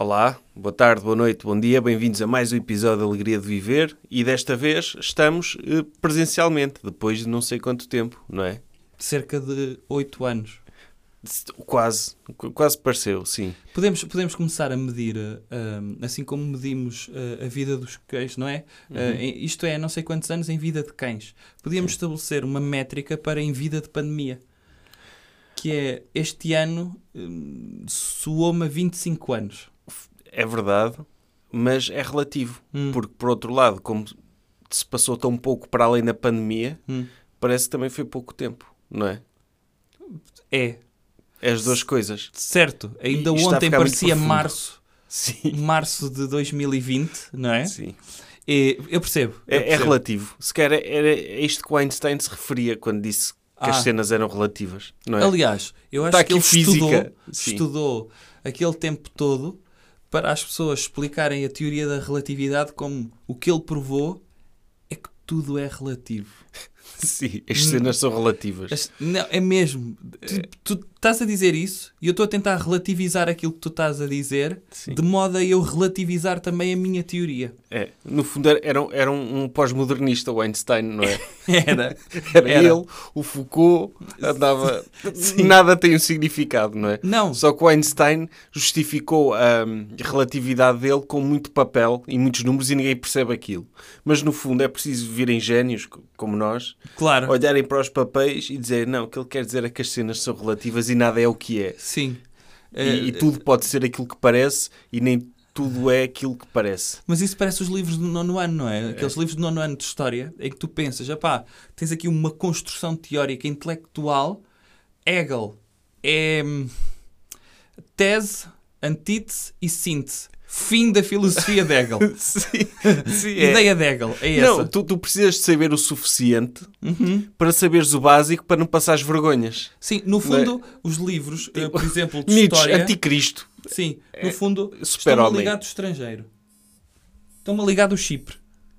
Olá, boa tarde, boa noite, bom dia, bem-vindos a mais um episódio de Alegria de Viver e desta vez estamos eh, presencialmente, depois de não sei quanto tempo, não é? cerca de 8 anos. Quase, qu- quase pareceu, sim. Podemos, podemos começar a medir, uh, assim como medimos uh, a vida dos cães, não é? Uh, em- isto é, não sei quantos anos em vida de cães. Podíamos estabelecer uma métrica para em vida de pandemia. Que é, este ano hum, soou-me a 25 anos. É verdade, mas é relativo, Hum. porque por outro lado, como se passou tão pouco para além da pandemia, Hum. parece que também foi pouco tempo, não é? É, É as duas coisas. certo. Ainda a ontem parecia março, Sim. março de 2020, não é? Sim. E eu percebo. eu É, é percebo. relativo. Se calhar era, isto que o Einstein se referia quando disse que as Ah. cenas eram relativas, não é? Aliás, eu acho Está que ele física, estudou, sim. estudou aquele tempo todo para as pessoas explicarem a teoria da relatividade como o que ele provou é que tudo é relativo. Sim, as cenas são relativas. As- Não, é mesmo. Tu, tu estás a dizer isso e eu estou a tentar relativizar aquilo que tu estás a dizer Sim. de modo a eu relativizar também a minha teoria. É, no fundo era, era, um- era um, pós-modernista, o Einstein, não é? Era. Era, Era. ele, o Foucault, andava... Nada tem um significado, não é? Não. Só que o Einstein justificou a relatividade dele com muito papel e muitos números e ninguém percebe aquilo. Mas no fundo é preciso virem génios co- como nós, Claro. olharem para os papéis e dizer não, o que ele quer dizer é que as cenas são relativas e nada é o que é. Sim. E, Eh, e tudo pode ser aquilo que parece e nem tudo é aquilo que parece. Mas isso parece os livros do nono ano, não é? Aqueles livros do nono ano de história em que tu pensas, pá, tens aqui uma construção teórica intelectual. Hegel é hum, tese, antítese e síntese. Fim da filosofia de Hegel. Sim, sim é. Ideia de Hegel, é essa. Não, tu, tu precisas de saber o suficiente Uhum. para saberes o básico para não passares vergonhas. Sim, no fundo, os livros, eh, por exemplo, de Nietzsche, história... anticristo. Sim, no fundo, estão-me a super-homem. ligar do estrangeiro. Estão-me a ligar do Chipre.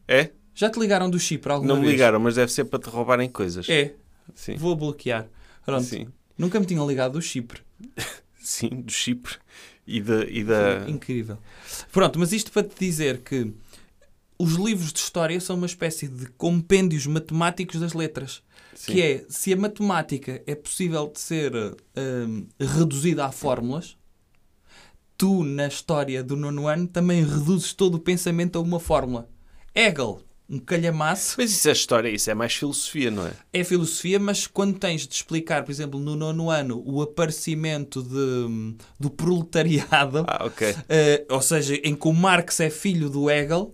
É? Já te ligaram do Chipre alguma Não me vez? ligaram, mas deve ser para te roubarem coisas. É, Sim. vou bloquear. Pronto. Sim. Nunca me tinham ligado do Chipre. Sim, do Chipre e da. E da... Incrível. Pronto, mas isto para te dizer que os livros de história são uma espécie de compêndios matemáticos das letras. Sim. Que é, se a matemática é possível de ser hum, reduzida a fórmulas, tu, na história do nono ano, também reduzes todo o pensamento a uma fórmula. Hegel, um calhamaço, Mas isso é história, isso é mais filosofia, não é? é filosofia, mas quando tens de explicar, por exemplo, no nono ano, o aparecimento de, do proletariado, Ah, ok. eh, ou seja, em que o Marx é filho do Hegel,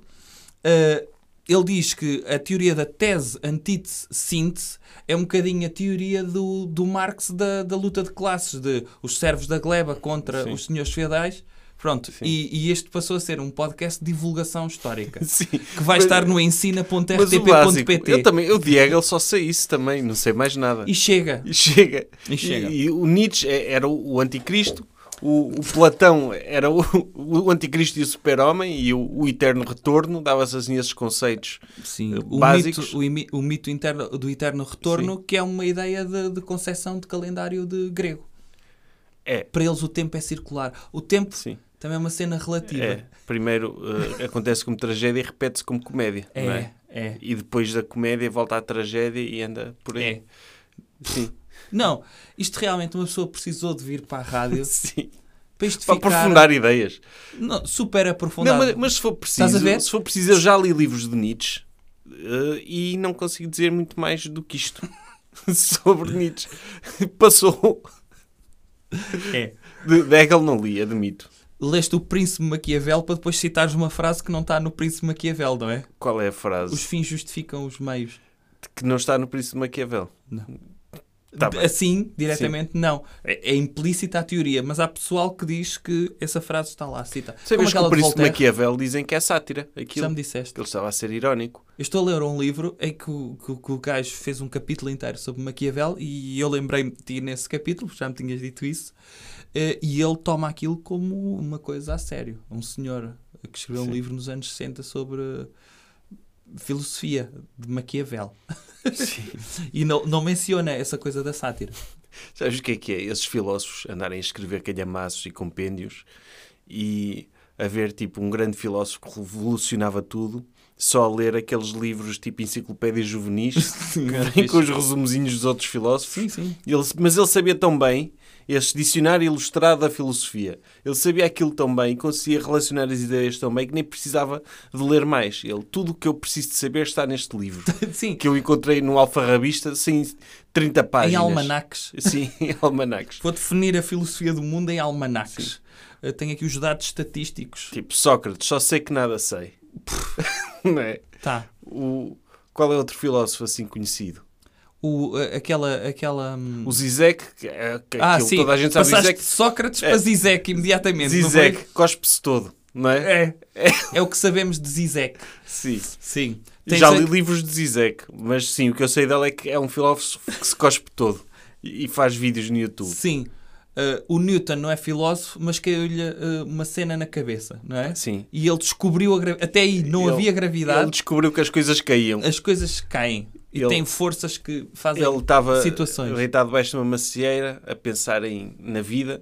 eh, ele diz que a teoria da tese, antítese, síntese é um bocadinho a teoria do, do Marx da, da luta de classes, de os servos da gleba contra Sim. os senhores feudais. Pronto, e, e este passou a ser um podcast de divulgação histórica. Sim. Que vai Mas- estar no o ensina.rtp.pt. eu também, eu de Hegel só sei isso também, não sei mais nada. E chega. E chega. E chega. E, o Nietzsche é- era o, o anticristo, o, o Platão era o, o anticristo e o super-homem, e o, o eterno retorno dava-se assim esses conceitos. Sim, eh, o básicos. mito, o, imi- o mito interno, do eterno retorno, que é uma ideia de, de concepção de calendário de grego. É. Para eles o tempo é circular. O tempo Sim. também é uma cena relativa. É. Primeiro eh, acontece como tragédia e repete-se como comédia. É, não é? é. E depois da comédia volta à tragédia e anda por aí. é. Sim. Não, isto realmente uma pessoa precisou de vir para a rádio Sim. para isto Para ficar aprofundar ideias. Não, super Não, aprofundado. mas, mas se for preciso, se for preciso, eu já li livros de Nietzsche eh, e não consigo dizer muito mais do que isto sobre Nietzsche. Passou. É. De, Hegel não li, admito. Leste o Príncipe Maquiavel para depois citares uma frase que não está no Príncipe Maquiavel, não é? Qual é a frase Os fins justificam os meios. que não está no Príncipe Maquiavel? Tá assim, diretamente, não. É, é implícita a teoria, mas há pessoal que diz que essa frase está lá, cita. Sabes que o Príncipe. Maquiavel dizem que é sátira. Aquilo. Já me disseste. Que ele estava a ser irónico. Eu estou a ler um livro em que o, que, que o gajo fez um capítulo inteiro sobre Maquiavel e eu lembrei-me de ti nesse capítulo, já me tinhas dito isso, eh, e ele toma aquilo como uma coisa a sério. Um senhor que escreveu um Sim. livro nos anos 60 sobre filosofia de Maquiavel. e não, não menciona essa coisa da sátira. Sabes o que é que é? Esses filósofos andarem a escrever calhamaços e compêndios e haver tipo um grande filósofo que revolucionava tudo só a ler aqueles livros tipo enciclopédias juvenis vêm com os resumozinhos dos outros filósofos. Sim, sim. Ele- mas ele sabia tão bem, este dicionário ilustrado da filosofia, ele sabia aquilo tão bem, conseguia relacionar as ideias tão bem que nem precisava de ler mais. Ele, tudo o que eu preciso de saber está neste livro. Sim, que eu encontrei no Alfarrabista sem 30 páginas. em almanaques. Sim, em almanaques. Vou definir a filosofia do mundo em almanaques. Eu tenho aqui os dados estatísticos. Tipo, Sócrates, só sei que nada sei. Não é? Tá. O... Qual é outro filósofo assim conhecido? O, aquela. aquela hum, O Zizek, que é, que ah, sim. toda a gente sabe. Passaste Zizek, Sócrates É. para Zizek imediatamente. Zizek cospe-se todo, não é? É. É o que sabemos de Zizek. Sim. Sim. Tens Já a- li livros de Zizek, mas sim, o que eu sei dele é que é um filósofo que se cospe todo e faz vídeos no YouTube. Sim. Uh, o Newton não é filósofo, mas caiu-lhe uh, uma cena na cabeça, não é? Sim. E ele descobriu a gravidade. Até aí não Ele- havia gravidade, Ele descobriu que as coisas caíam. as coisas caem. E Ele- tem forças que fazem Ele estava situações. deitado debaixo de uma macieira a pensar em, na vida,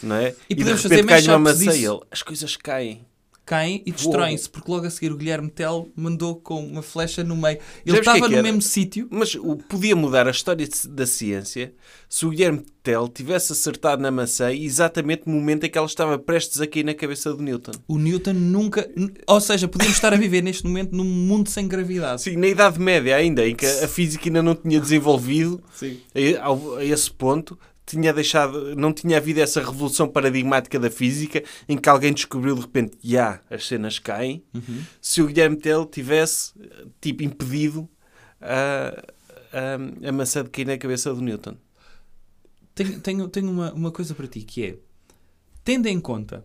não é? E de podemos repente fazer mais cai uma e disso. ele, as coisas caem. Caem e destroem-se, porque logo a seguir o Guilherme Tell mandou com uma flecha no meio. Ele é estava que no era? mesmo sítio. Mas o, podia mudar a história da ciência se o Guilherme Tell tivesse acertado na maçã exatamente no momento em que ela estava prestes a cair na cabeça do Newton. O Newton nunca. Ou seja, podíamos estar a viver neste momento num mundo sem gravidade. Sim, na Idade Média ainda, em que a física ainda não tinha desenvolvido Sim. a esse ponto, tinha deixado, não tinha havido essa revolução paradigmática da física em que alguém descobriu de repente, já, as cenas caem. Se o Guilherme Tell tivesse, tipo, impedido a, a, a maçã de cair na cabeça do Newton. Tenho, tenho, tenho uma, uma coisa para ti que é: tendo em conta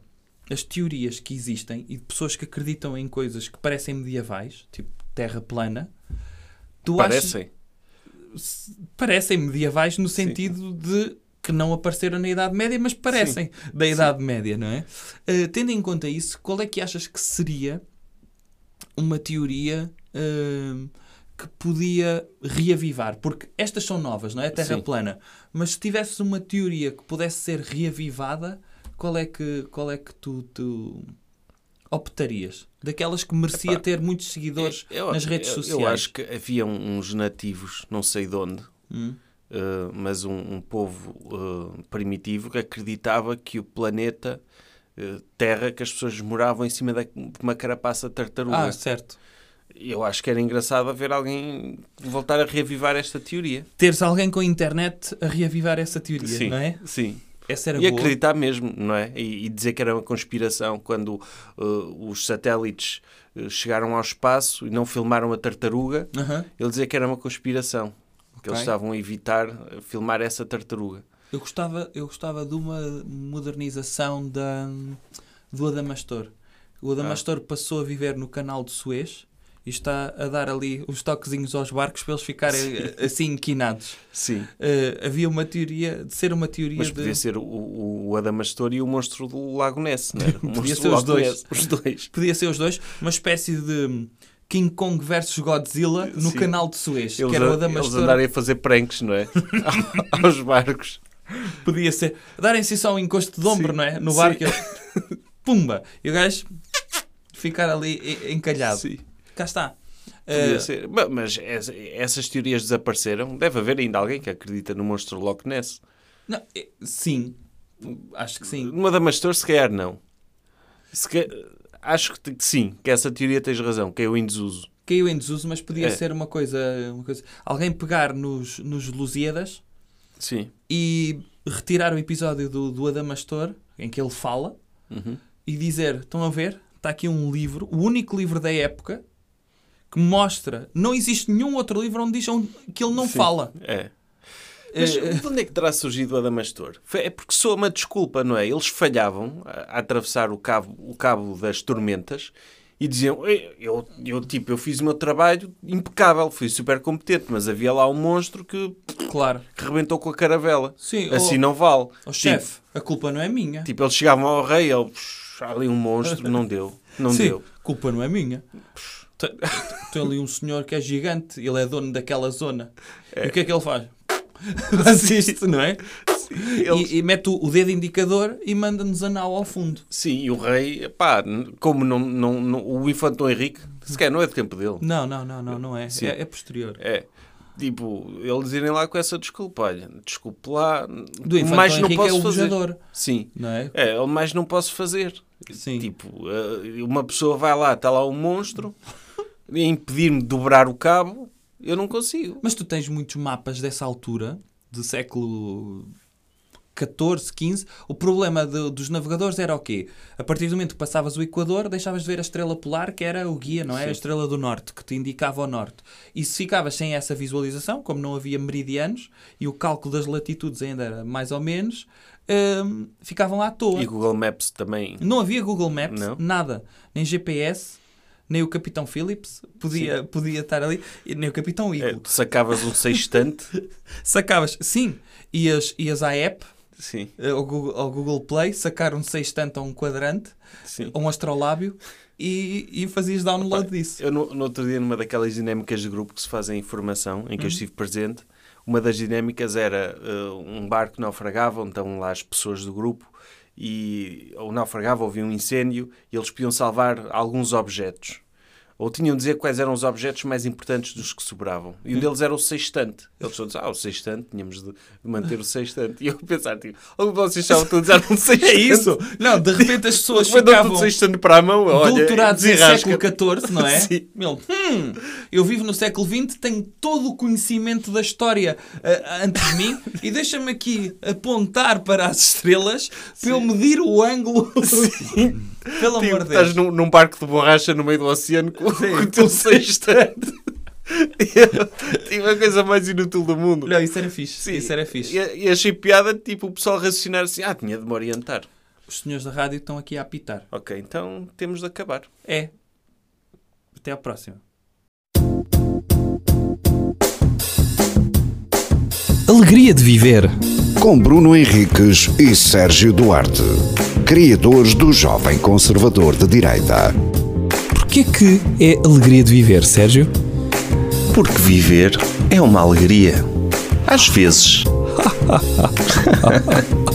as teorias que existem e de pessoas que acreditam em coisas que parecem medievais, tipo terra plana, tu Parecem. achas. Parecem medievais no sentido de que não apareceram na Idade Média, mas parecem da Idade Média, não é? Uh, tendo em conta isso, qual é que achas que seria uma teoria uh, que podia reavivar? Porque estas são novas, não é? A Terra Sim. plana. Mas se tivesses uma teoria que pudesse ser reavivada, qual é que, qual é que tu, tu optarias? Daquelas que merecia Epá, ter muitos seguidores Eu- nas redes eu- sociais. Eu acho que havia uns nativos, não sei de onde, Hum? Uh, mas um, um povo uh, primitivo que acreditava que o planeta uh, Terra, que as pessoas moravam em cima da- de uma carapaça de tartaruga. Ah, certo. Eu acho que era engraçado ver alguém voltar a reavivar esta teoria. Teres alguém com a internet a reavivar essa teoria, sim, não é? sim. Essa era E boa. acreditar mesmo, não é? E, e dizer que era uma conspiração quando uh, os satélites chegaram ao espaço e não filmaram a tartaruga. Aham. Ele dizia que era uma conspiração. Que eles estavam a evitar uh, filmar essa tartaruga. Eu gostava, eu gostava de uma modernização da, do Adamastor. O Adamastor passou a viver no canal de Suez e está a dar ali os toquezinhos aos barcos para eles ficarem eh, assim inquinados. Sim. Eh, havia uma teoria, de ser uma teoria Mas de... podia ser o, o, Adamastor e o monstro do Lago Ness, não era? O Podia ser os dois. Ness. Os dois. Podia ser os dois, uma espécie de King Kong versus Godzilla no Sim. canal de Suez, Eles, que era o a- eles Adamastor. andarem a fazer pranks, não é? Aos barcos. Podia ser. Darem-se só um encosto de ombro, Sim. não é? No barco. Pumba! E o gajo ficar ali encalhado. Sim. Cá está. Podia ser. Ma- Mas es- essas teorias desapareceram. Deve haver ainda alguém que acredita no monstro Loch Ness. não, eh, sim. Acho que sim. No Adamastor, se calhar, não. Se ca- Acho que sim, que essa teoria tens razão, que é em desuso. Caiu em desuso, mas podia É. ser uma coisa, uma coisa. Alguém pegar nos, nos Lusíadas Sim. e retirar o episódio do, do Adamastor, em que ele fala, Uhum. e dizer: estão a ver? Está aqui um livro, o único livro da época, que mostra. Não existe nenhum outro livro onde diz que ele não Sim. fala. É. Mas Eh, de onde é que terá surgido o Adamastor? É porque soa uma desculpa, não é? Eles falhavam a, atravessar o cabo, o cabo das tormentas e diziam: "Eu, eu, tipo, eu fiz o meu trabalho impecável, fui super competente, mas havia lá um monstro que, claro. que rebentou com a caravela. Sim, assim oh- não vale. Ó Tipo, chefe, a culpa não é minha. Tipo, eles chegavam ao rei, ele, "Psh, há ali um monstro, não deu. Não Sim, deu. culpa não é minha. Tem- Tem ali um senhor que é gigante, ele é dono daquela zona. E o que é que ele faz? Faz isto, não é? Eles- E, e mete o, dedo indicador e manda-nos a nau ao fundo. Sim, e o rei, pá, como não, não, não- o infante Dom Henrique, sequer não é de tempo dele. Não, não, não, não, não é. É, é posterior. É. Tipo, eles irem lá com essa desculpa. Olha, desculpe lá. Do infante mais não Henrique posso é o fazer. bujador, Sim. não é? É, mais não posso fazer. Sim. Tipo, eh, uma pessoa vai lá, está lá um monstro, e impedir-me de dobrar o cabo, eu não consigo. Mas tu tens muitos mapas dessa altura, do século XIV, XV. O problema de- dos navegadores era o quê? A partir do momento que passavas o Equador, deixavas de ver a estrela polar, que era o guia, não é? A estrela do norte, que te indicava o norte. E se ficavas sem essa visualização, como não havia meridianos e o cálculo das latitudes ainda era mais ou menos, hum, ficavam lá à toa. E Google Maps também. Não havia Google Maps, Não? nada. Nem GPS, nem o Capitão Phillips podia, podia estar ali, nem o Capitão É, Eagle. tu sacavas um sextante. Sacavas, sim, ias, ias à app, Sim, eh, ao Google, ao Google Play, sacar um sextante ou um quadrante, sim. ou um astrolábio, e, e fazias download disso. Eu no, no outro dia, numa daquelas dinâmicas de grupo que se fazem em formação, em que eu estive presente, uma das dinâmicas era eh, um barco naufragava, estão lá as pessoas do grupo, e ou naufragava, havia um incêndio, e eles podiam salvar alguns objetos. Ou tinham de dizer quais eram os objetos mais importantes dos que sobravam. E um deles era o sextante. Eles todos, ah, o sextante, tínhamos de manter o sextante. E eu a pensar, tipo, algum de vocês estavam a utilizar um sextante? É isso! Não, de repente as pessoas ficavam sextante para a mão, olha, doutorados desenrasca. século XIV, não é? Sim. Meu, hum, eu vivo no século XX, tenho todo o conhecimento da história ah, antes de mim e deixa-me aqui apontar para as estrelas para eu medir o ângulo. Pelo Tipo, amor de estás Deus. num, num barco de borracha no meio do oceano com, com o teu sextante. tipo, a coisa mais inútil do mundo. Não, isso era fixe. Sim. Isso era fixe. E, e achei piada, tipo, o pessoal raciocinar assim, ah, tinha de me orientar. Os senhores da rádio estão aqui a apitar. Ok, então temos de acabar. É. Até à próxima. Alegria de viver. Com Bruno Henriques e Sérgio Duarte, criadores do Jovem Conservador de Direita. Porquê que é alegria de viver, Sérgio? Porque viver é uma alegria. Às vezes.